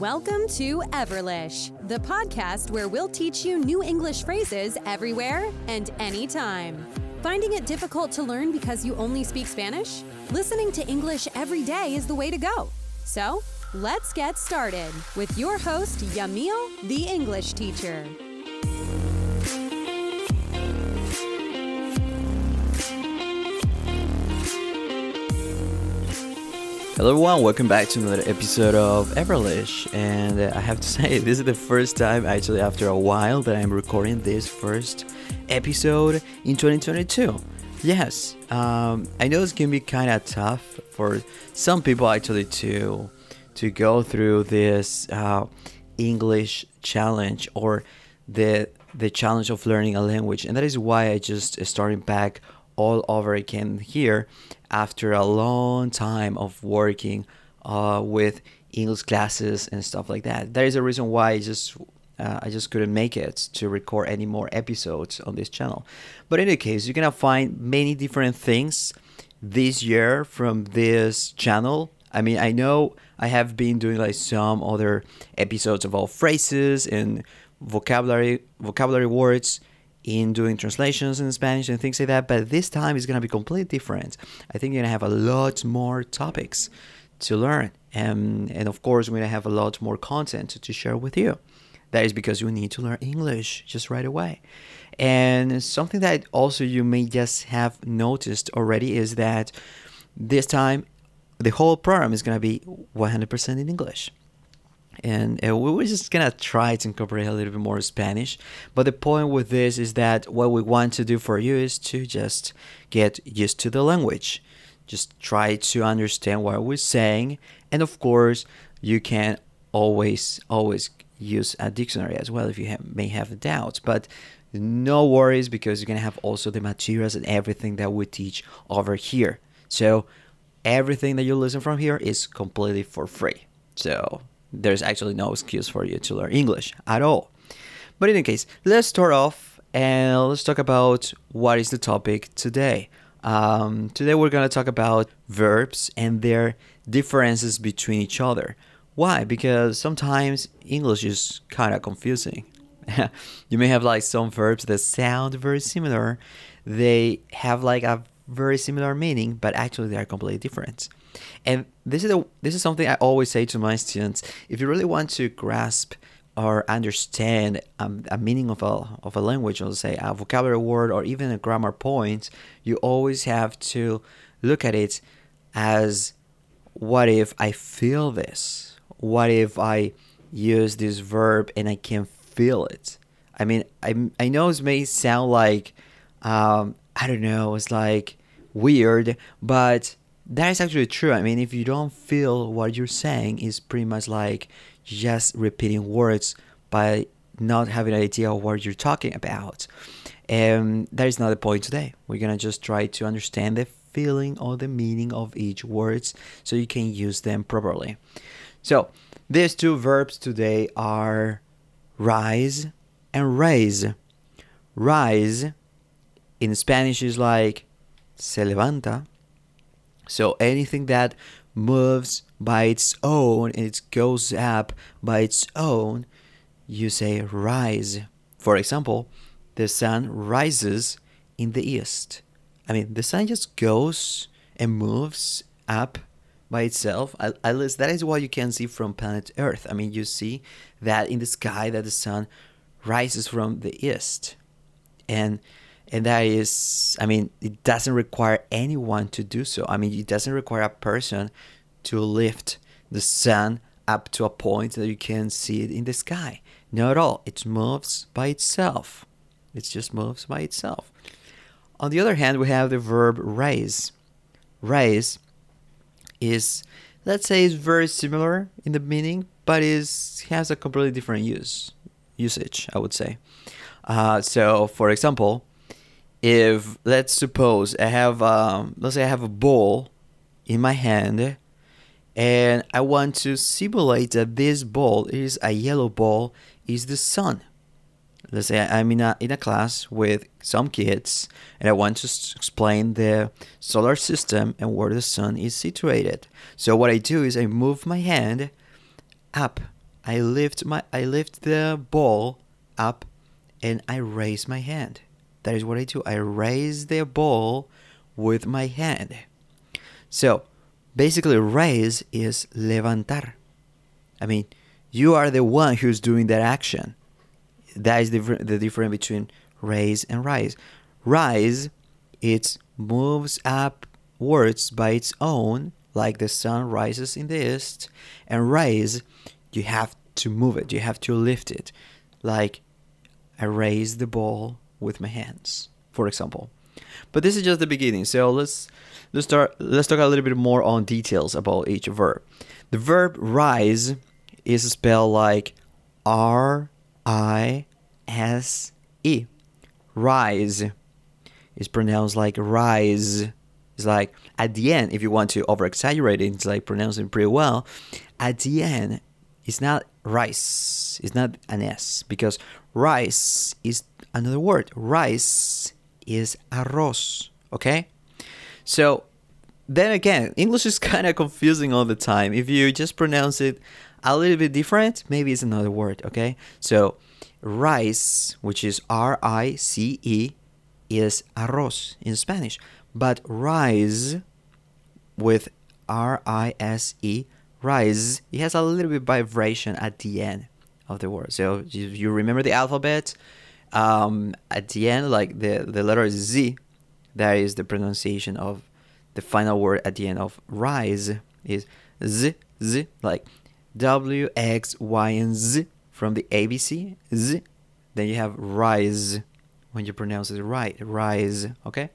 Welcome to Everlish, the podcast where we'll teach you new English phrases everywhere and anytime. Finding it difficult to learn because you only speak Spanish? Listening to English every day is the way to go. So, let's get started with your host, Yamil, the English teacher. Hello everyone, welcome back to another episode of Everlish. And uh, I have to say, this is the first time, actually, after a while, that I'm recording this first episode in 2022. Yes, um, I know it's gonna be kind of tough for some people actually to to go through this uh, English challenge or the the challenge of learning a language, and that is why I just started back all over again here after a long time of working uh, with English classes and stuff like that. There is a reason why I just uh, I just couldn't make it to record any more episodes on this channel. But in any case, you're gonna find many different things this year from this channel. I mean, I know I have been doing like some other episodes about phrases and vocabulary vocabulary words in doing translations in Spanish and things like that. But this time is going to be completely different. I think you're going to have a lot more topics to learn. And, and of course, we're going to have a lot more content to share with you. That is because you need to learn English just right away. And something that also you may just have noticed already is that this time the whole program is going to be 100% in English and uh, we were just gonna try to incorporate a little bit more Spanish. But the point with this is that what we want to do for you is to just get used to the language, just try to understand what we're saying, and of course, you can always always use a dictionary as well if you have, may have doubts. But no worries because you're gonna have also the materials and everything that we teach over here. So everything that you listen from here is completely for free. So there's actually no excuse for you to learn English at all. But in any case, let's start off and let's talk about what is the topic today. Um, today we're going to talk about verbs and their differences between each other. Why? Because sometimes English is kind of confusing. you may have like some verbs that sound very similar. They have like a very similar meaning, but actually they are completely different. And this is a, this is something I always say to my students. If you really want to grasp or understand um, a meaning of a, of a language, or say a vocabulary word or even a grammar point, you always have to look at it as what if I feel this? What if I use this verb and I can feel it? I mean, I, I know it may sound like, um, I don't know, it's like weird, but that is actually true. I mean, if you don't feel what you're saying, is pretty much like just repeating words by not having an idea of what you're talking about. And that is not the point today. We're gonna just try to understand the feeling or the meaning of each words so you can use them properly. So these two verbs today are rise and raise. Rise in Spanish is like se levanta so anything that moves by its own and it goes up by its own, you say rise. For example, the sun rises in the east. I mean, the sun just goes and moves up by itself. At least that is what you can see from planet Earth. I mean, you see that in the sky that the sun rises from the east. And and that is i mean it doesn't require anyone to do so. I mean it doesn't require a person to lift the sun up to a point that you can see it in the sky. Not at all. It moves by itself. It just moves by itself. On the other hand we have the verb raise. Raise is let's say is very similar in the meaning but is has a completely different use usage i would say. Uh, so for example if let's suppose I have um, let's say I have a ball in my hand and I want to simulate that this ball is a yellow ball is the sun. Let's say I'm in a in a class with some kids and I want to explain the solar system and where the sun is situated. So what I do is I move my hand up I lift my I lift the ball up and I raise my hand. That is what I do. I raise the ball with my hand. So basically raise is levantar. I mean, you are the one who's doing that action. That is the, the difference between raise and rise. Rise, it moves upwards by its own, like the sun rises in the east. And raise, you have to move it, you have to lift it. Like I raise the ball with my hands, for example. But this is just the beginning. So let's let's start let's talk a little bit more on details about each verb. The verb rise is spelled like R I S E. Rise is pronounced like rise. It's like at the end, if you want to over exaggerate it, it's like pronouncing pretty well. At the end, it's not rice. It's not an S because rice is another word. Rice is arroz. Okay? So then again, English is kind of confusing all the time. If you just pronounce it a little bit different, maybe it's another word. Okay? So rice, which is R I C E, is arroz in Spanish. But rise with R I S E, rise, it has a little bit vibration at the end of the word. So you, you remember the alphabet, um, at the end, like the, the letter Z, that is the pronunciation of the final word at the end of rise is Z, Z, like W, X, Y, and Z from the ABC, Z. Then you have rise when you pronounce it right, rise, okay?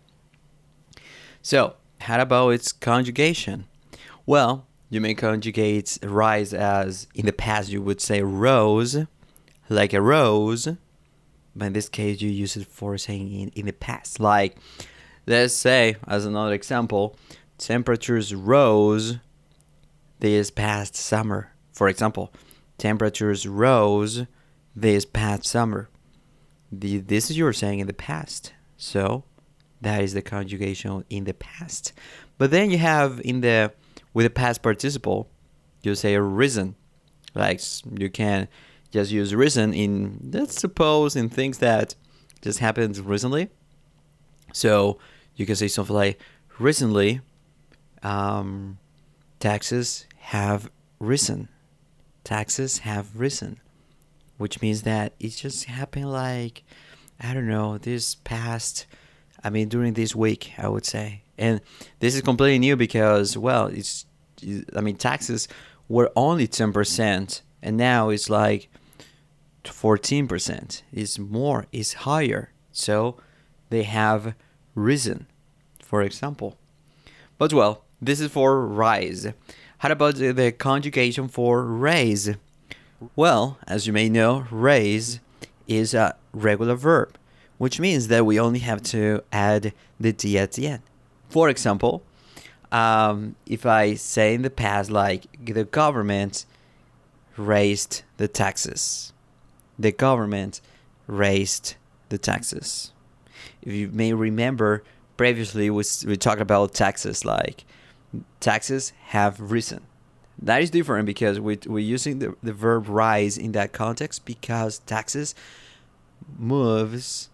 So, how about its conjugation? Well, you may conjugate rise as in the past you would say rose, like a rose, but in this case you use it for saying in, in the past. Like, let's say, as another example, temperatures rose this past summer. For example, temperatures rose this past summer. The, this is you're saying in the past. So that is the conjugation in the past. But then you have in the with the past participle, you say risen. Like you can just use risen in let's suppose in things that just happened recently. So you can say something like recently um, taxes have risen. Taxes have risen, which means that it just happened like I don't know this past. I mean during this week, I would say, and this is completely new because well, it's I mean taxes were only ten percent, and now it's like 14% is more is higher. So they have risen for example. But well this is for rise how about the, conjugation for raise? Well as you may know raise is a regular verb which means that we only have to add the d at the end. For example um, if i say in the past like the government raised the taxes the government raised the taxes. If you may remember, previously we, we talked about taxes, like taxes have risen. That is different because we, we're using the, the verb rise in that context because taxes moves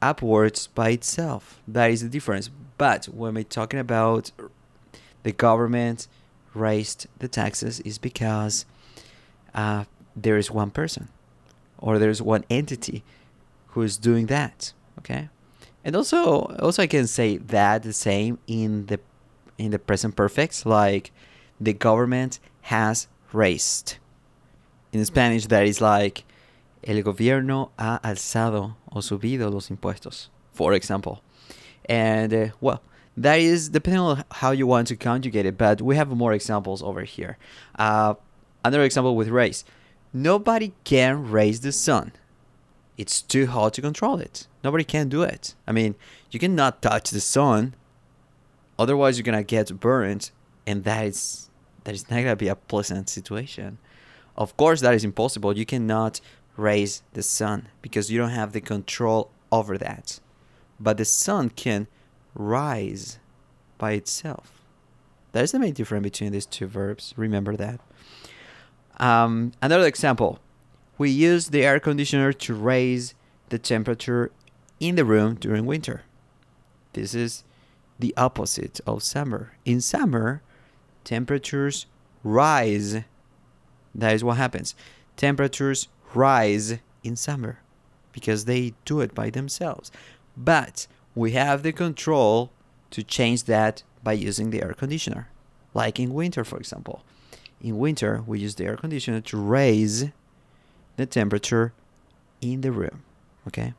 upwards by itself. That is the difference. But when we're talking about the government raised the taxes, is because uh, there is one person or there's one entity who is doing that okay? And also also i can say that the same in the in the present perfects like the government has raised. In spanish that is like el gobierno ha alzado o subido los impuestos for example. And uh, well that is depending on how you want to conjugate it but we have more examples over here. Uh, another example with raise Nobody can raise the sun. It's too hard to control it. Nobody can do it. I mean, you cannot touch the sun. Otherwise, you're gonna get burned, and that is that is not gonna be a pleasant situation. Of course, that is impossible. You cannot raise the sun because you don't have the control over that. But the sun can rise by itself. That is the main difference between these two verbs. Remember that. Um, another example we use the air conditioner to raise the temperature in the room during winter. This is the opposite of summer. In summer, temperatures rise. That is what happens. Temperatures rise in summer because they do it by themselves. But we have the control to change that by using the air conditioner. Like in winter, for example. In winter, we use the air conditioner to raise the temperature in the room. Okay?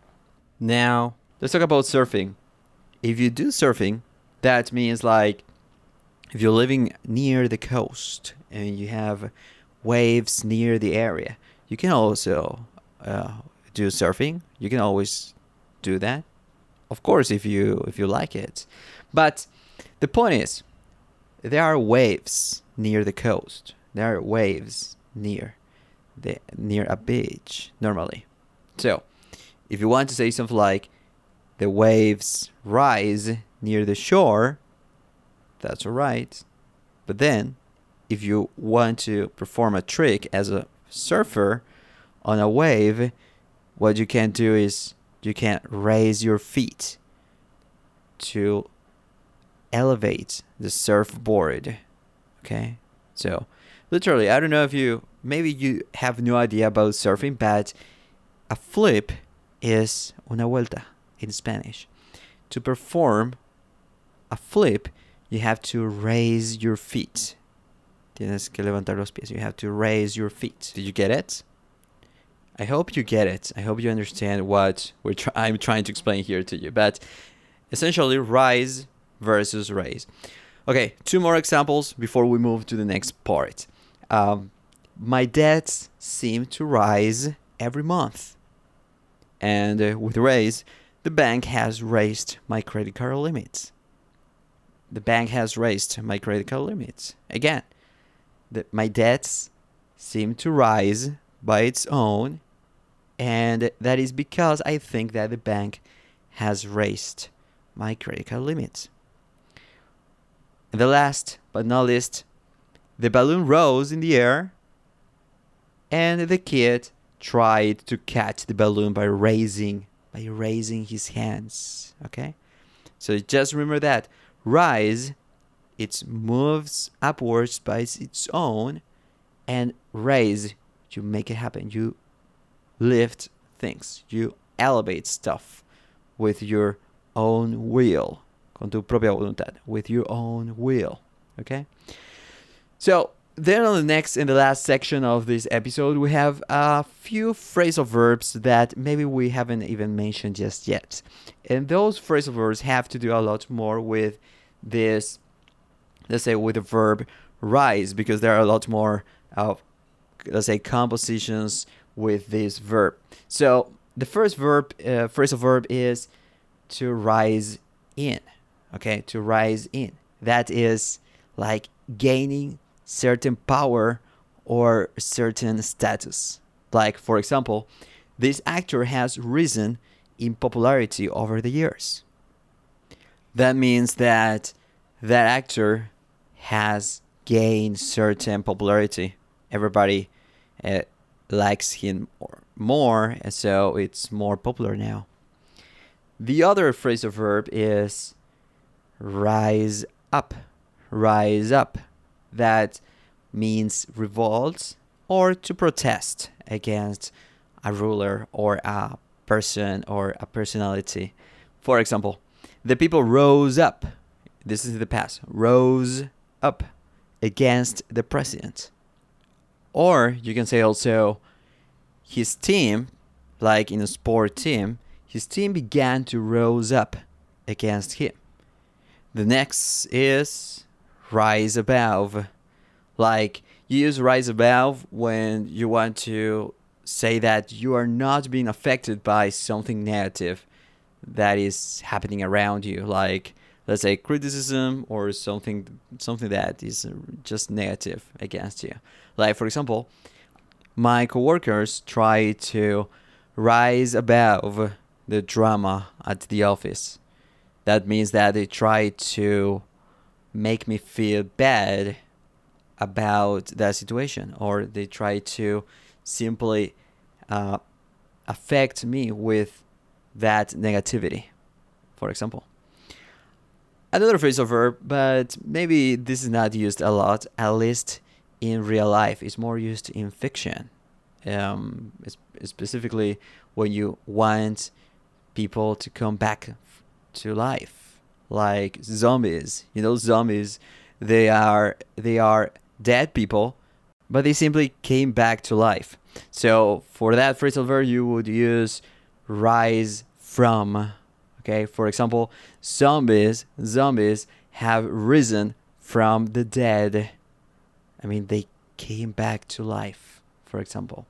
Now, let's talk about surfing. If you do surfing, that means like if you're living near the coast and you have waves near the area, you can also uh, do surfing. You can always do that, of course, if you if you like it. But the point is, there are waves near the coast. There are waves near the near a beach normally. So, if you want to say something like the waves rise near the shore, that's all right. But then, if you want to perform a trick as a surfer on a wave, what you can do is you can raise your feet to elevate the surfboard. Okay? So, literally, I don't know if you maybe you have no idea about surfing, but a flip is una vuelta in Spanish. To perform a flip, you have to raise your feet. Tienes que levantar los pies. You have to raise your feet. Did you get it? I hope you get it. I hope you understand what we're try- I'm trying to explain here to you. But essentially, rise versus raise. Okay, two more examples before we move to the next part. Um, my debts seem to rise every month. And uh, with raise, the bank has raised my credit card limits. The bank has raised my credit card limits. Again, the, my debts seem to rise by its own, and that is because I think that the bank has raised my credit card limits. And the last but not least, the balloon rose in the air, and the kid tried to catch the balloon by raising by raising his hands. Okay, so just remember that rise, it moves upwards by its own, and raise, you make it happen. You lift things. You elevate stuff with your own will, con tu propia voluntad, with your own will. Okay. So then on the next in the last section of this episode we have a few phrasal verbs that maybe we haven't even mentioned just yet and those phrasal verbs have to do a lot more with this let's say with the verb rise because there are a lot more let's say compositions with this verb so the first verb uh, phrasal verb is to rise in okay to rise in that is like gaining certain power or certain status. Like, for example, this actor has risen in popularity over the years. That means that that actor has gained certain popularity. Everybody uh, likes him more, and so it's more popular now. The other phrasal verb is rise up. Rise up that means revolt or to protest against a ruler or a person or a personality. For example, the people rose up. This is the past. Rose up against the president. Or you can say also his team, like in a sport team, his team began to rose up against him. The next is rise above. Like you use rise above when you want to say that you are not being affected by something negative that is happening around you. Like let's say criticism or something something that is just negative against you. Like for example my coworkers try to rise above the drama at the office that means that they try to make me feel bad about that situation or they try to simply uh, affect me with that negativity, for example. Another phrasal verb, but maybe this is not used a lot, at least in real life. It's more used in fiction, um, specifically when you want people to come back to life, like zombies. You know, zombies. They are they are dead people, but they simply came back to life. So for that phrasal verb, you would use rise from. Okay, for example, zombies zombies have risen from the dead. I mean, they came back to life. For example,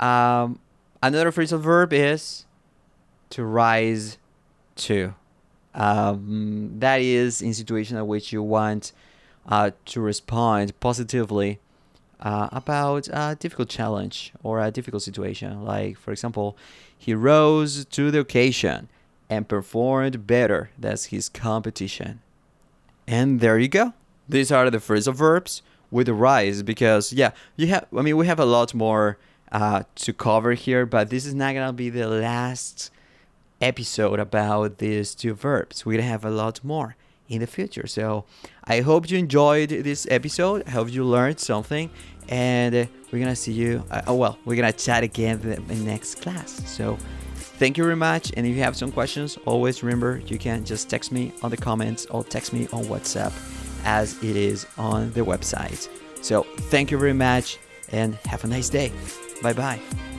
um, another phrasal verb is to rise to. Um, that is in situation in which you want uh, to respond positively uh, about a difficult challenge or a difficult situation. Like, for example, he rose to the occasion and performed better than his competition. And there you go. These are the phrasal verbs with rise because yeah, you have. I mean, we have a lot more uh, to cover here, but this is not gonna be the last episode about these two verbs. Gonna have a lot more in the future. So I hope you enjoyed this episode. I hope you learned something. And we're gonna see you. Uh, oh, well, we're gonna chat again in the next class. So thank you very much. And if you have some questions, always remember you can just text me on the comments or text me on WhatsApp as it is on the website. So thank you very much and have a nice day. Bye bye.